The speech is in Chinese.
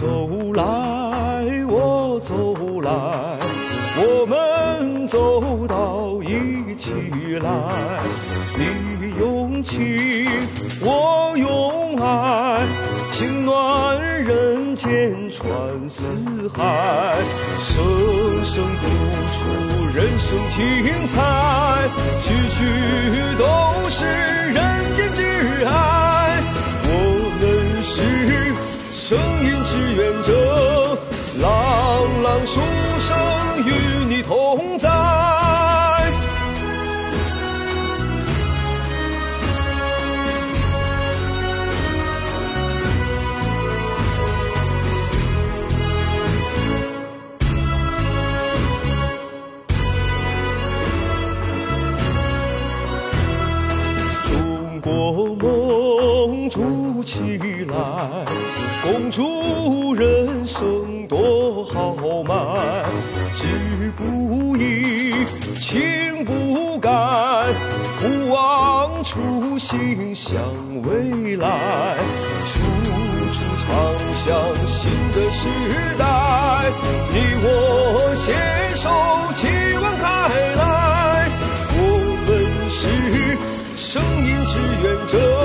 走来，我走来，我们走到一起来。你用情，我用爱，情暖人间传四海，生生不出人生精彩，句句都。声音志愿者，朗朗书声与你同在。中国梦筑起来，共筑人生多豪迈。志不移，情不改，不忘初心向未来。处处畅想新的时代，你我携手继往开来。我们是声音志愿者。